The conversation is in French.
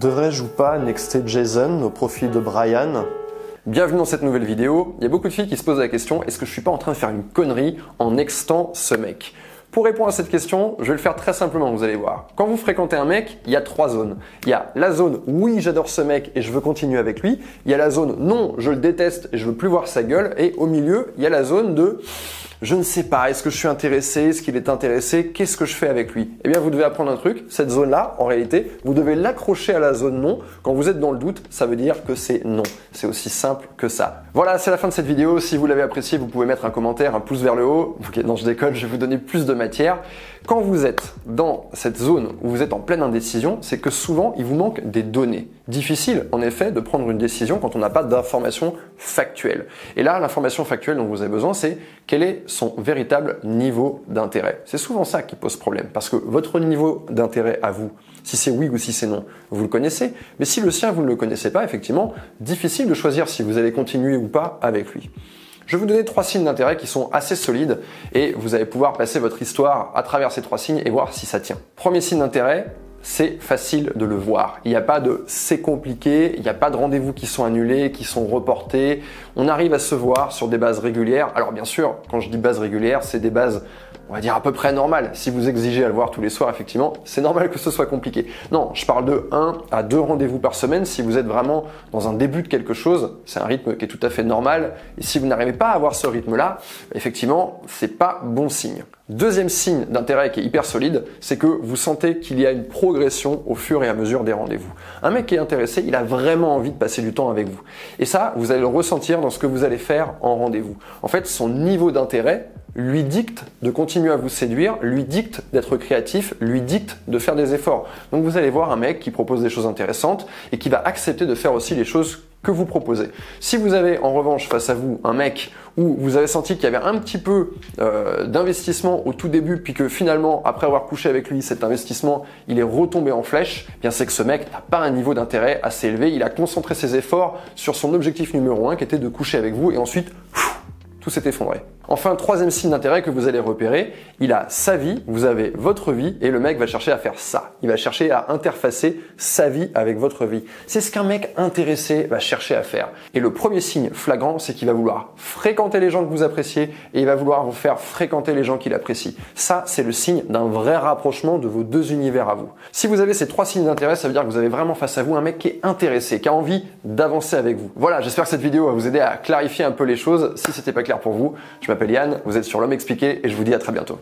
Devrais-je ou pas nexter Jason au profit de Brian? Bienvenue dans cette nouvelle vidéo. Il y a beaucoup de filles qui se posent la question est-ce que je suis pas en train de faire une connerie en nextant ce mec? Pour répondre à cette question, je vais le faire très simplement, vous allez voir. Quand vous fréquentez un mec, il y a trois zones. Il y a la zone oui, j'adore ce mec et je veux continuer avec lui. Il y a la zone non, je le déteste et je veux plus voir sa gueule. Et au milieu, il y a la zone de je ne sais pas, est-ce que je suis intéressé, est-ce qu'il est intéressé, qu'est-ce que je fais avec lui? Eh bien, vous devez apprendre un truc, cette zone-là, en réalité, vous devez l'accrocher à la zone non. Quand vous êtes dans le doute, ça veut dire que c'est non. C'est aussi simple que ça. Voilà, c'est la fin de cette vidéo. Si vous l'avez apprécié, vous pouvez mettre un commentaire, un pouce vers le haut. Ok, non, je déconne, je vais vous donner plus de matière. Quand vous êtes dans cette zone où vous êtes en pleine indécision, c'est que souvent, il vous manque des données. Difficile, en effet, de prendre une décision quand on n'a pas d'informations factuelles. Et là, l'information factuelle dont vous avez besoin, c'est quel est son véritable niveau d'intérêt. C'est souvent ça qui pose problème, parce que votre niveau d'intérêt à vous, si c'est oui ou si c'est non, vous le connaissez, mais si le sien, vous ne le connaissez pas, effectivement, difficile de choisir si vous allez continuer ou pas avec lui. Je vais vous donner trois signes d'intérêt qui sont assez solides et vous allez pouvoir passer votre histoire à travers ces trois signes et voir si ça tient. Premier signe d'intérêt, c'est facile de le voir. Il n'y a pas de c'est compliqué, il n'y a pas de rendez-vous qui sont annulés, qui sont reportés. On arrive à se voir sur des bases régulières. Alors bien sûr, quand je dis bases régulières, c'est des bases on va dire à peu près normales. Si vous exigez à le voir tous les soirs, effectivement, c'est normal que ce soit compliqué. Non, je parle de 1 à 2 rendez-vous par semaine. Si vous êtes vraiment dans un début de quelque chose, c'est un rythme qui est tout à fait normal. Et si vous n'arrivez pas à avoir ce rythme-là, effectivement, c'est pas bon signe. Deuxième signe d'intérêt qui est hyper solide, c'est que vous sentez qu'il y a une progression au fur et à mesure des rendez-vous. Un mec qui est intéressé, il a vraiment envie de passer du temps avec vous. Et ça, vous allez le ressentir dans ce que vous allez faire en rendez-vous. En fait, son niveau d'intérêt lui dicte de continuer à vous séduire, lui dicte d'être créatif, lui dicte de faire des efforts. Donc vous allez voir un mec qui propose des choses intéressantes et qui va accepter de faire aussi les choses que vous proposez. Si vous avez en revanche face à vous un mec où vous avez senti qu'il y avait un petit peu euh, d'investissement au tout début, puis que finalement, après avoir couché avec lui, cet investissement, il est retombé en flèche, eh bien c'est que ce mec n'a pas un niveau d'intérêt assez élevé. Il a concentré ses efforts sur son objectif numéro un, qui était de coucher avec vous, et ensuite, tout s'est effondré. Enfin, troisième signe d'intérêt que vous allez repérer, il a sa vie, vous avez votre vie, et le mec va chercher à faire ça. Il va chercher à interfacer sa vie avec votre vie. C'est ce qu'un mec intéressé va chercher à faire. Et le premier signe flagrant, c'est qu'il va vouloir fréquenter les gens que vous appréciez, et il va vouloir vous faire fréquenter les gens qu'il apprécie. Ça, c'est le signe d'un vrai rapprochement de vos deux univers à vous. Si vous avez ces trois signes d'intérêt, ça veut dire que vous avez vraiment face à vous un mec qui est intéressé, qui a envie d'avancer avec vous. Voilà, j'espère que cette vidéo va vous aider à clarifier un peu les choses. Si c'était pas clair pour vous, je vous êtes sur l'homme expliqué et je vous dis à très bientôt.